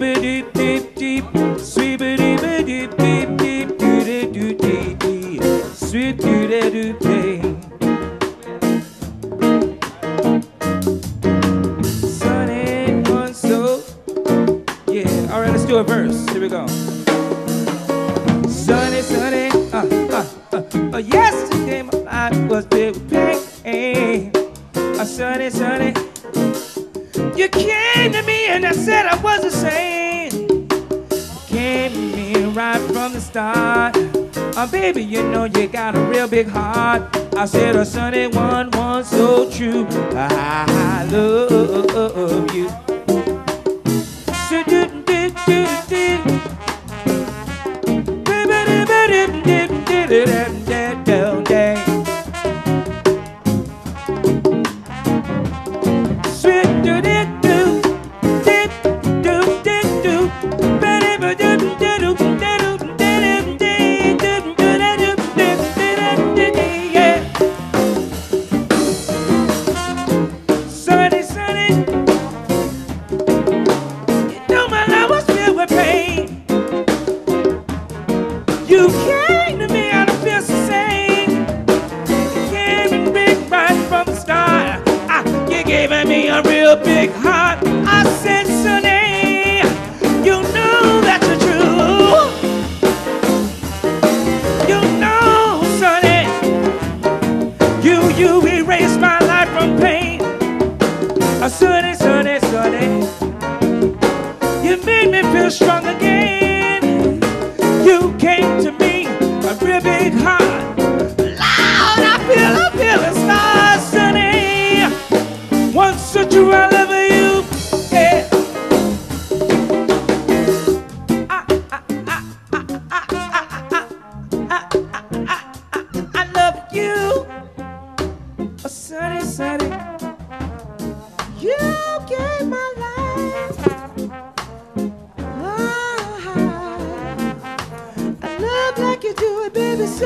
deep deep deep, sweep deep deep deep deep, do de do dee dee, sweet. Sunny one so, yeah. All right, let's do a verse. Here we go. Sunny, sunny, uh, uh, uh, uh yes. came to me and I said I was a saint. Came to me right from the start. Oh, baby, you know you got a real big heart. I said oh, a sunny one one so true. I love you. You came to me out of this same. You came in big right from the start. Ah, you gave me a real big heart. big heart.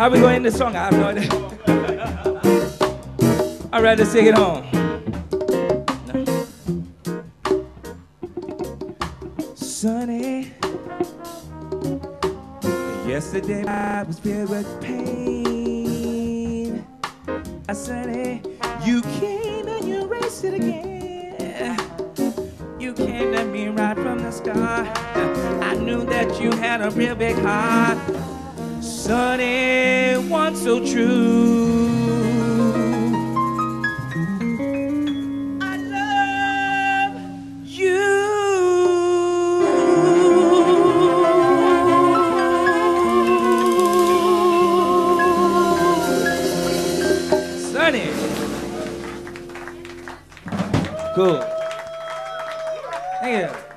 How we gonna end the song? I have no idea. I'd rather sing it home. Yesterday I was filled with pain. I said, hey, you came and you raised it again. You came to me right from the start. I knew that you had a real big heart. Sonny, one so true. Cool. Thank you.